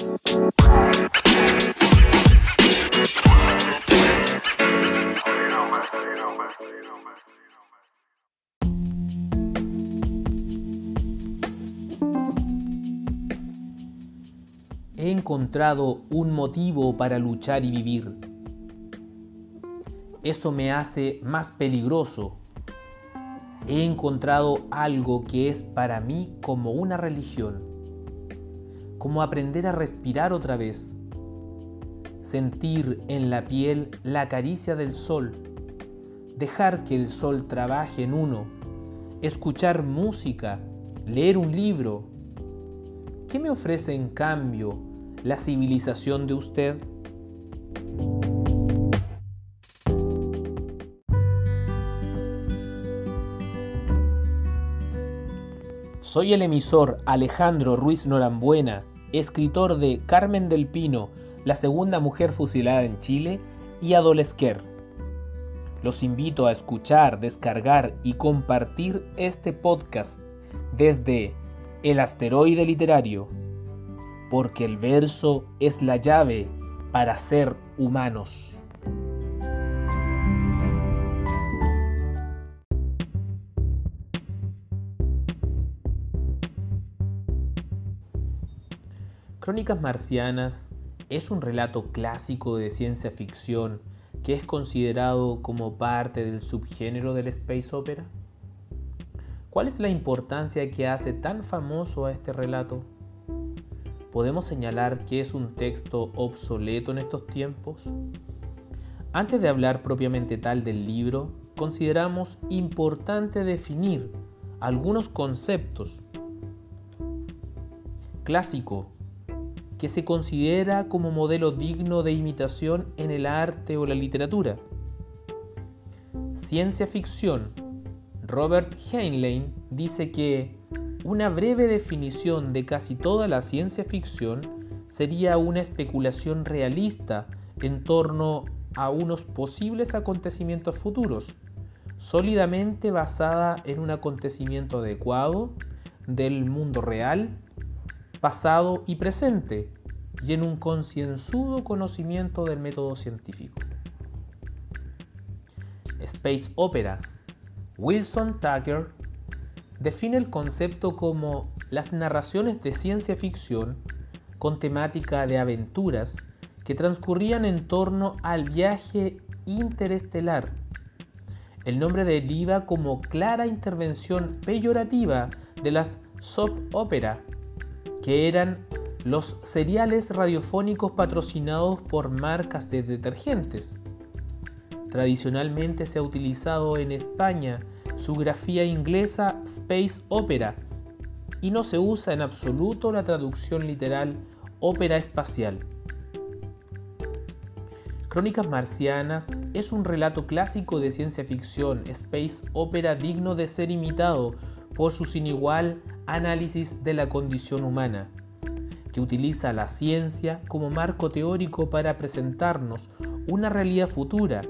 He encontrado un motivo para luchar y vivir. Eso me hace más peligroso. He encontrado algo que es para mí como una religión, como aprender a respirar otra vez, sentir en la piel la caricia del sol, dejar que el sol trabaje en uno, escuchar música, leer un libro. ¿Qué me ofrece en cambio la civilización de usted? Soy el emisor Alejandro Ruiz Norambuena, escritor de Carmen del Pino, la segunda mujer fusilada en Chile, y Adolesquer. Los invito a escuchar, descargar y compartir este podcast desde El Asteroide Literario porque el verso es la llave para ser humanos. Crónicas Marcianas es un relato clásico de ciencia ficción que es considerado como parte del subgénero del space opera. ¿Cuál es la importancia que hace tan famoso a este relato? ¿podemos señalar que es un texto obsoleto en estos tiempos? Antes de hablar propiamente tal del libro, consideramos importante definir algunos conceptos. Clásico, que se considera como modelo digno de imitación en el arte o la literatura. Ciencia ficción. Robert Heinlein dice que una breve definición de casi toda la ciencia ficción sería una especulación realista en torno a unos posibles acontecimientos futuros, sólidamente basada en un acontecimiento adecuado del mundo real, pasado y presente, y en un concienzudo conocimiento del método científico. Space Opera. Wilson Tucker define el concepto como las narraciones de ciencia ficción con temática de aventuras que transcurrían en torno al viaje interestelar. El nombre deriva como clara intervención peyorativa de las soap opera, que eran los seriales radiofónicos patrocinados por marcas de detergentes. Tradicionalmente se ha utilizado en España su grafía inglesa Space Opera y no se usa en absoluto la traducción literal ópera espacial. Crónicas Marcianas es un relato clásico de ciencia ficción, space opera digno de ser imitado por su sin igual análisis de la condición humana, que utiliza la ciencia como marco teórico para presentarnos una realidad futura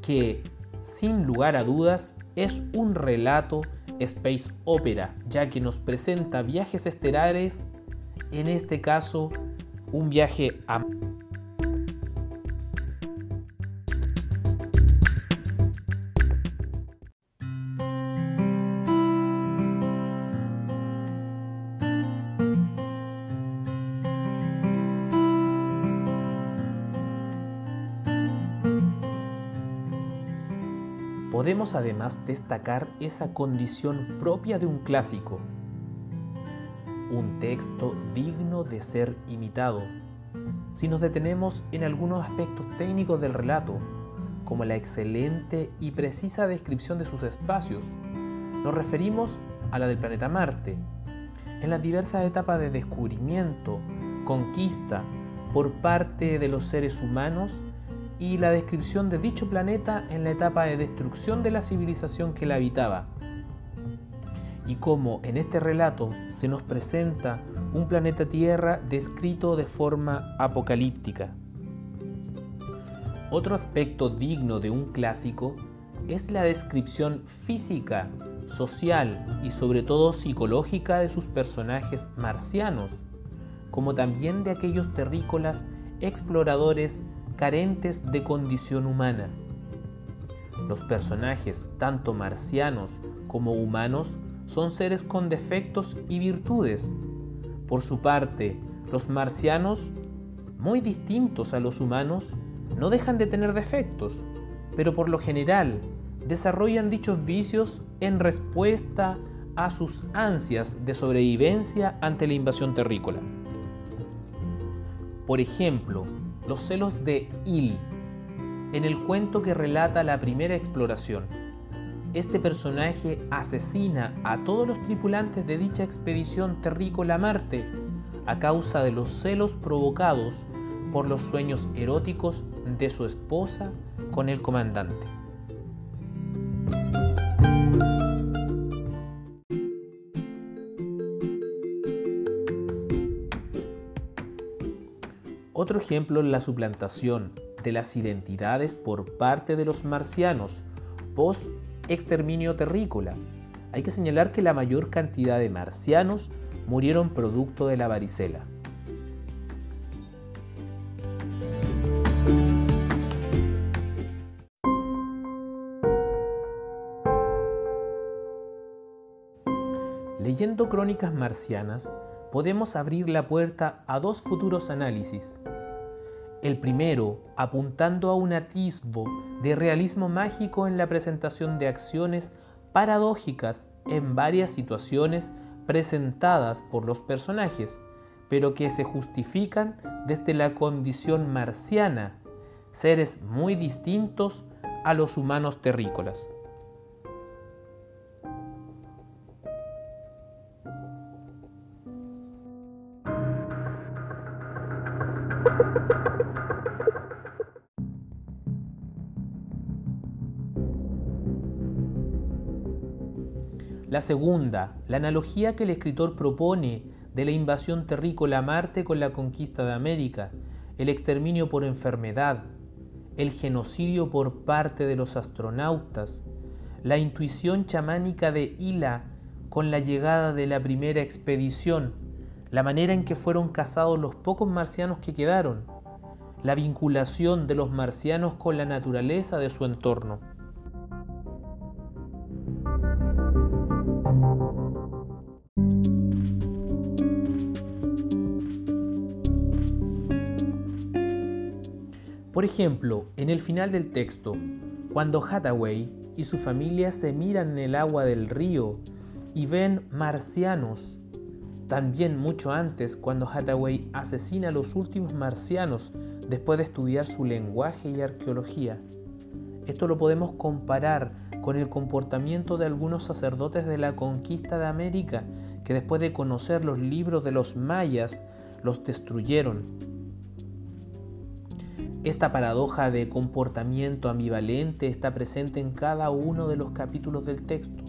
que, sin lugar a dudas, es un relato space opera, ya que nos presenta viajes estelares, en este caso un viaje a Podemos además destacar esa condición propia de un clásico, un texto digno de ser imitado. Si nos detenemos en algunos aspectos técnicos del relato, como la excelente y precisa descripción de sus espacios, nos referimos a la del planeta Marte, en las diversas etapas de descubrimiento, conquista por parte de los seres humanos y la descripción de dicho planeta en la etapa de destrucción de la civilización que la habitaba. Y cómo en este relato se nos presenta un planeta Tierra descrito de forma apocalíptica. Otro aspecto digno de un clásico es la descripción física, social y sobre todo psicológica de sus personajes marcianos, como también de aquellos terrícolas exploradores carentes de condición humana. Los personajes, tanto marcianos como humanos, son seres con defectos y virtudes. Por su parte, los marcianos, muy distintos a los humanos, no dejan de tener defectos, pero por lo general desarrollan dichos vicios en respuesta a sus ansias de sobrevivencia ante la invasión terrícola. Por ejemplo, los celos de Il, en el cuento que relata la primera exploración. Este personaje asesina a todos los tripulantes de dicha expedición terrícola a Marte a causa de los celos provocados por los sueños eróticos de su esposa con el comandante. Otro ejemplo es la suplantación de las identidades por parte de los marcianos post exterminio terrícola. Hay que señalar que la mayor cantidad de marcianos murieron producto de la varicela. Leyendo crónicas marcianas, podemos abrir la puerta a dos futuros análisis. El primero, apuntando a un atisbo de realismo mágico en la presentación de acciones paradójicas en varias situaciones presentadas por los personajes, pero que se justifican desde la condición marciana, seres muy distintos a los humanos terrícolas. La segunda, la analogía que el escritor propone de la invasión terrícola a Marte con la conquista de América, el exterminio por enfermedad, el genocidio por parte de los astronautas, la intuición chamánica de Hila con la llegada de la primera expedición, la manera en que fueron cazados los pocos marcianos que quedaron, la vinculación de los marcianos con la naturaleza de su entorno. Ejemplo, en el final del texto, cuando Hathaway y su familia se miran en el agua del río y ven marcianos, también mucho antes cuando Hathaway asesina a los últimos marcianos después de estudiar su lenguaje y arqueología. Esto lo podemos comparar con el comportamiento de algunos sacerdotes de la conquista de América que después de conocer los libros de los mayas los destruyeron esta paradoja de comportamiento ambivalente está presente en cada uno de los capítulos del texto.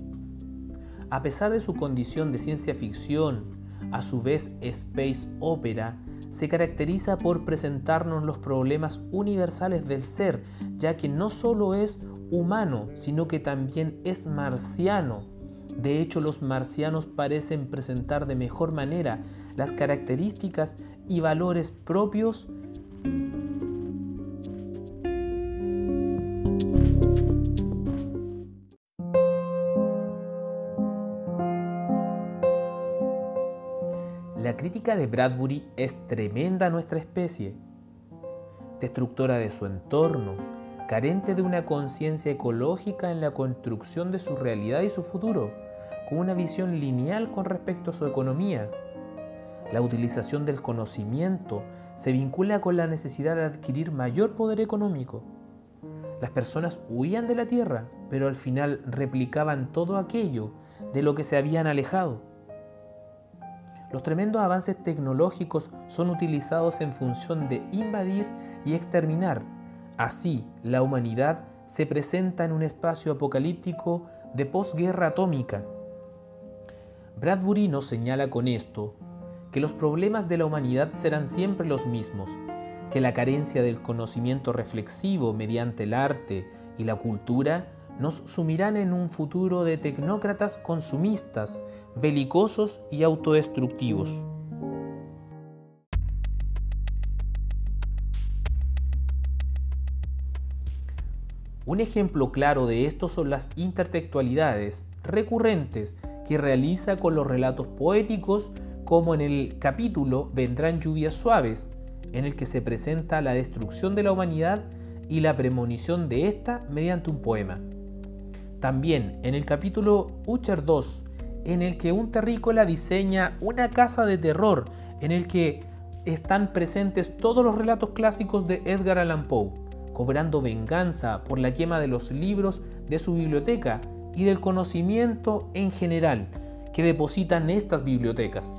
A pesar de su condición de ciencia ficción, a su vez space opera, se caracteriza por presentarnos los problemas universales del ser, ya que no solo es humano, sino que también es marciano. De hecho, los marcianos parecen presentar de mejor manera las características y valores propios crítica de Bradbury es tremenda a nuestra especie, destructora de su entorno, carente de una conciencia ecológica en la construcción de su realidad y su futuro, con una visión lineal con respecto a su economía. La utilización del conocimiento se vincula con la necesidad de adquirir mayor poder económico. Las personas huían de la Tierra, pero al final replicaban todo aquello de lo que se habían alejado. Los tremendos avances tecnológicos son utilizados en función de invadir y exterminar. Así, la humanidad se presenta en un espacio apocalíptico de posguerra atómica. Bradbury nos señala con esto que los problemas de la humanidad serán siempre los mismos, que la carencia del conocimiento reflexivo mediante el arte y la cultura nos sumirán en un futuro de tecnócratas consumistas, belicosos y autodestructivos. Un ejemplo claro de esto son las intertextualidades recurrentes que realiza con los relatos poéticos como en el capítulo Vendrán lluvias suaves, en el que se presenta la destrucción de la humanidad y la premonición de ésta mediante un poema. También en el capítulo Ucher 2, en el que un terrícola diseña una casa de terror, en el que están presentes todos los relatos clásicos de Edgar Allan Poe, cobrando venganza por la quema de los libros de su biblioteca y del conocimiento en general que depositan estas bibliotecas.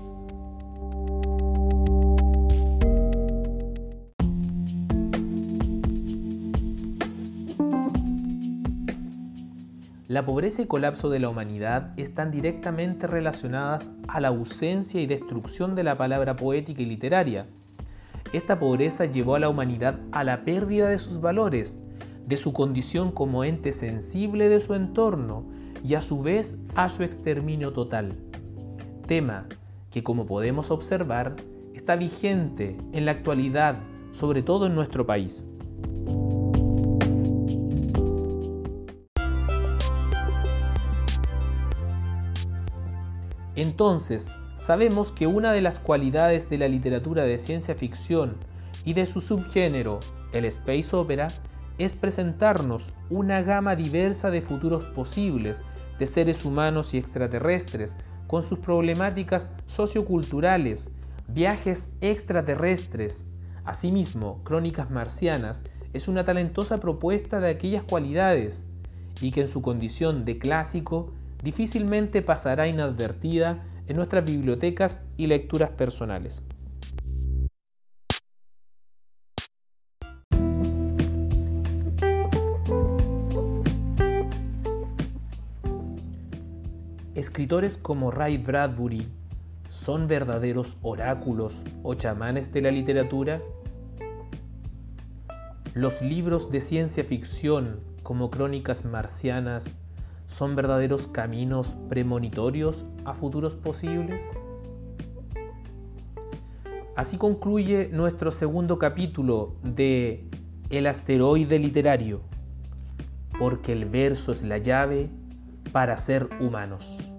La pobreza y colapso de la humanidad están directamente relacionadas a la ausencia y destrucción de la palabra poética y literaria. Esta pobreza llevó a la humanidad a la pérdida de sus valores, de su condición como ente sensible de su entorno y a su vez a su exterminio total. Tema que como podemos observar está vigente en la actualidad, sobre todo en nuestro país. Entonces, sabemos que una de las cualidades de la literatura de ciencia ficción y de su subgénero, el space opera, es presentarnos una gama diversa de futuros posibles de seres humanos y extraterrestres, con sus problemáticas socioculturales, viajes extraterrestres. Asimismo, Crónicas Marcianas es una talentosa propuesta de aquellas cualidades y que en su condición de clásico difícilmente pasará inadvertida en nuestras bibliotecas y lecturas personales. Escritores como Ray Bradbury son verdaderos oráculos o chamanes de la literatura. Los libros de ciencia ficción como Crónicas Marcianas son verdaderos caminos premonitorios a futuros posibles? Así concluye nuestro segundo capítulo de El asteroide literario, porque el verso es la llave para ser humanos.